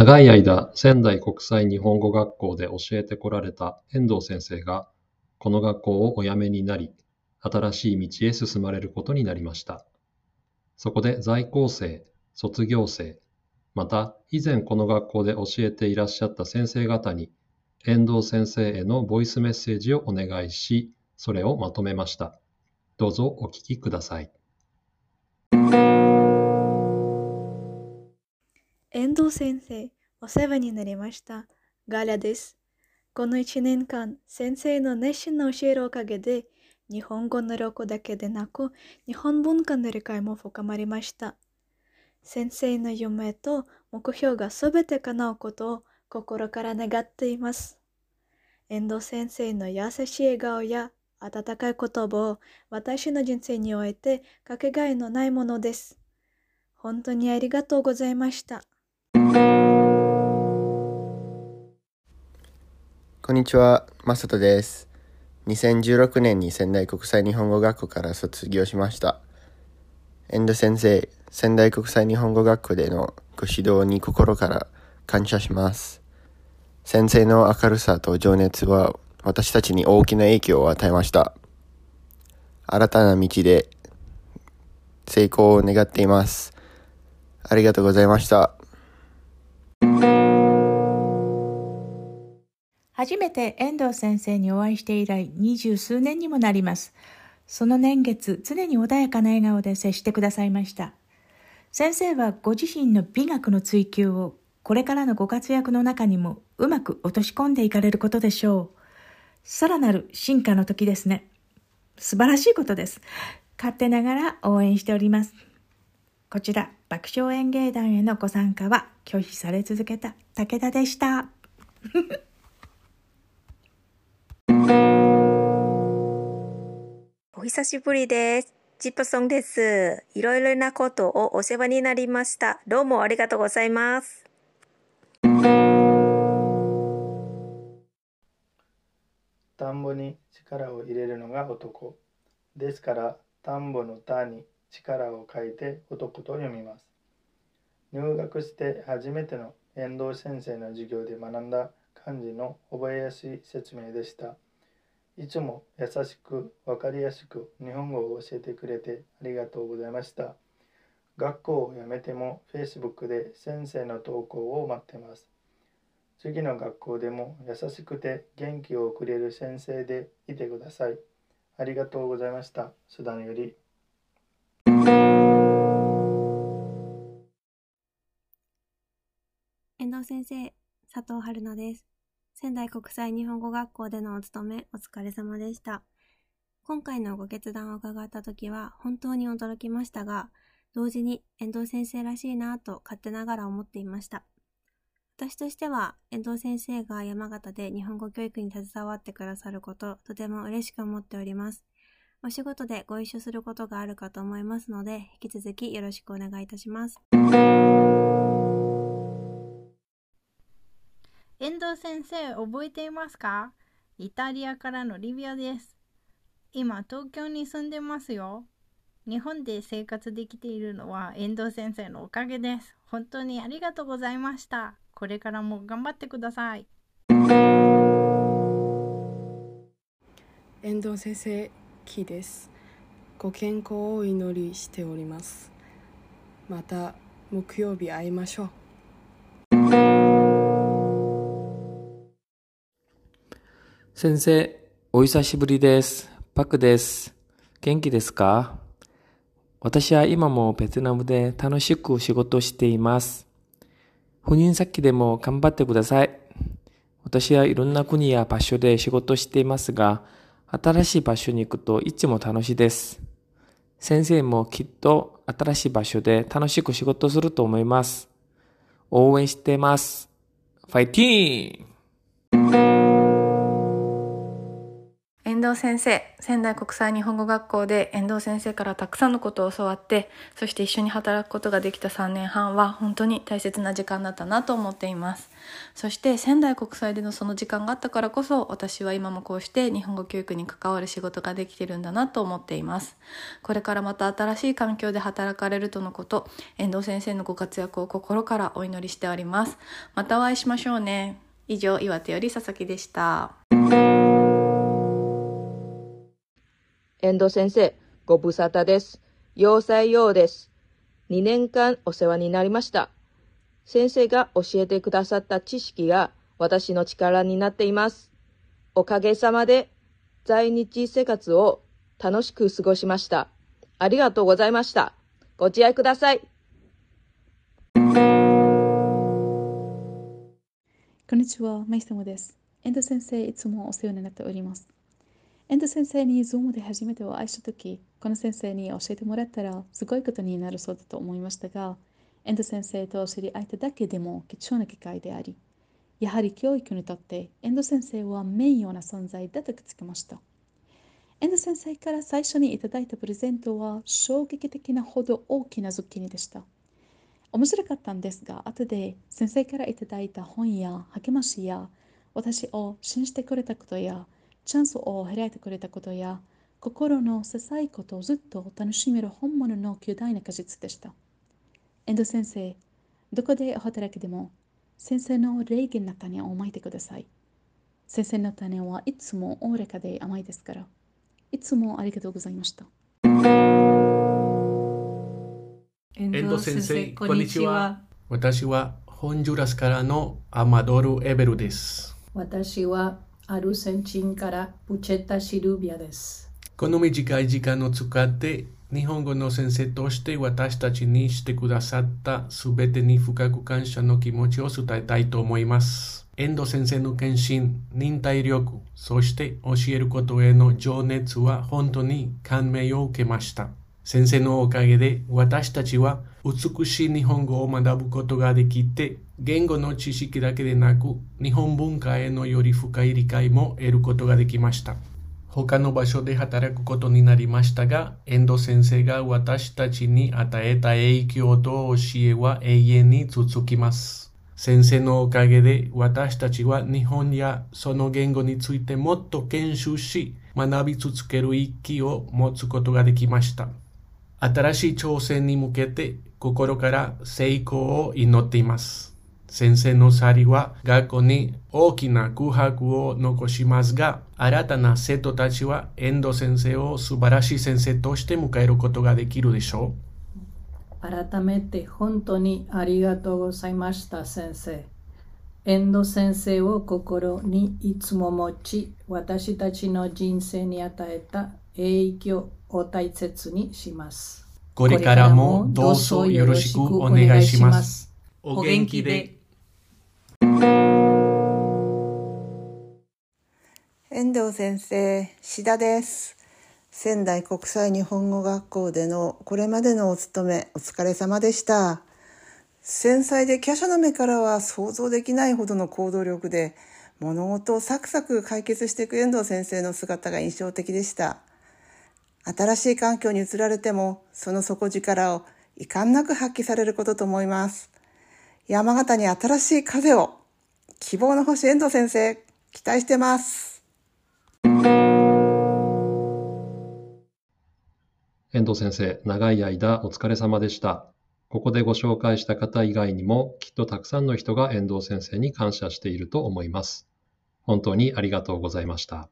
長い間、仙台国際日本語学校で教えてこられた遠藤先生が、この学校をお辞めになり、新しい道へ進まれることになりました。そこで在校生、卒業生、また以前この学校で教えていらっしゃった先生方に、遠藤先生へのボイスメッセージをお願いし、それをまとめました。どうぞお聞きください。遠藤先生、お世話になりました。ガラです。この1年間、先生の熱心な教えるおかげで、日本語の力だけでなく、日本文化の理解も深まりました。先生の夢と目標がすべて叶うことを心から願っています。遠藤先生の優しい笑顔や温かい言葉を私の人生においてかけがえのないものです。本当にありがとうございました。こんにちは、まさとです。2016年に仙台国際日本語学校から卒業しました。遠藤先生、仙台国際日本語学校でのご指導に心から感謝します。先生の明るさと情熱は私たちに大きな影響を与えました。新たな道で成功を願っています。ありがとうございました。初めて遠藤先生にお会いして以来二十数年にもなります。その年月、常に穏やかな笑顔で接してくださいました。先生はご自身の美学の追求をこれからのご活躍の中にもうまく落とし込んでいかれることでしょう。さらなる進化の時ですね。素晴らしいことです。勝手ながら応援しております。こちら、爆笑演芸団へのご参加は拒否され続けた武田でした。お久しぶりです。ジップソンです。いろいろなことをお世話になりました。どうもありがとうございます。田んぼに力を入れるのが男。ですから、田んぼの田に力を書いて男と読みます。入学して初めての遠藤先生の授業で学んだ漢字の覚えやすい説明でした。いつも優しく分かりやすく日本語を教えてくれてありがとうございました。学校を辞めても Facebook で先生の投稿を待ってます。次の学校でも優しくて元気をくれる先生でいてください。ありがとうございました。スダンより。遠藤先生、佐藤春奈です。仙台国際日本語学校でのお勤めお疲れ様でした。今回のご決断を伺った時は本当に驚きましたが、同時に遠藤先生らしいなぁと勝手ながら思っていました。私としては遠藤先生が山形で日本語教育に携わってくださること、とても嬉しく思っております。お仕事でご一緒することがあるかと思いますので、引き続きよろしくお願いいたします。遠藤先生覚えていますか？イタリアからのリビアです。今東京に住んでますよ。日本で生活できているのは遠藤先生のおかげです。本当にありがとうございました。これからも頑張ってください。遠藤先生、キーです。ご健康をお祈りしております。また木曜日会いましょう。先生、お久しぶりです。パクです。元気ですか？私は今もベトナムで楽しく仕事しています。赴任先でも頑張ってください。私はいろんな国や場所で仕事していますが、新しい場所に行くといつも楽しいです。先生もきっと新しい場所で楽しく仕事すると思います。応援しています。ファイティーン遠藤先生、仙台国際日本語学校で遠藤先生からたくさんのことを教わって、そして一緒に働くことができた3年半は本当に大切な時間だったなと思っています。そして仙台国際でのその時間があったからこそ、私は今もこうして日本語教育に関わる仕事ができてるんだなと思っています。これからまた新しい環境で働かれるとのこと、遠藤先生のご活躍を心からお祈りしております。またお会いしましょうね。以上、岩手より佐々木でした。遠藤先生、ご無沙汰です。要塞用です。2年間お世話になりました。先生が教えてくださった知識が私の力になっています。おかげさまで在日生活を楽しく過ごしました。ありがとうございました。ご自愛ください。こんにちは、マイスモです。遠藤先生、いつもお世話になっております。遠藤先生に Zoom で初めてお会いしたとき、この先生に教えてもらったらすごいことになるそうだと思いましたが、遠藤先生と知り合えただけでも貴重な機会であり、やはり教育にとって遠藤先生は名誉な存在だとつきました。遠藤先生から最初にいただいたプレゼントは衝撃的なほど大きなズッキーニでした。面白かったんですが、後で先生からいただいた本や励ましや私を信じてくれたことやチャンスを開いてくれたことや心のささいことをずっと楽しめる本物の巨大な果実でした。遠藤先生、どこでお働きでも先生の礼儀の種をまいてください。先生の種はいつもおおらかで甘いですから。いつもありがとうございました。遠藤先生、こんにちは。私はホンジュラスからのアマドル・エベルです。私はアルセンチンからプチェッタ・シルビアです。この短い時間を使って日本語の先生として私たちにしてくださったすべてに深く感謝の気持ちを伝えたいと思います。遠藤先生の献身、忍耐力、そして教えることへの情熱は本当に感銘を受けました。先生のおかげで私たちは美しい日本語を学ぶことができて言語の知識だけでなく日本文化へのより深い理解も得ることができました。他の場所で働くことになりましたが遠藤先生が私たちに与えた影響と教えは永遠に続きます。先生のおかげで私たちは日本やその言語についてもっと研修し学び続ける意気を持つことができました。新しい挑戦に向けて心から成功を祈っています先生の去りは学校に大きな空白を残しますが、新たな生徒たちは遠藤先生を素晴らしい先生として迎えることができるでしょう。改めて本当にありがとうございました先生。遠藤先生を心にいつも持ち、私たちの人生に与えた影響を大切にします。これからもどうぞよろしくお願いします。お元気で。遠藤先生、志田です。仙台国際日本語学校でのこれまでのお勤め、お疲れ様でした。繊細で華奢の目からは想像できないほどの行動力で、物事をサクサク解決していく遠藤先生の姿が印象的でした。新しい環境に移られても、その底力を遺憾なく発揮されることと思います。山形に新しい風を、希望の星遠藤先生、期待してます。遠藤先生、長い間お疲れ様でした。ここでご紹介した方以外にも、きっとたくさんの人が遠藤先生に感謝していると思います。本当にありがとうございました。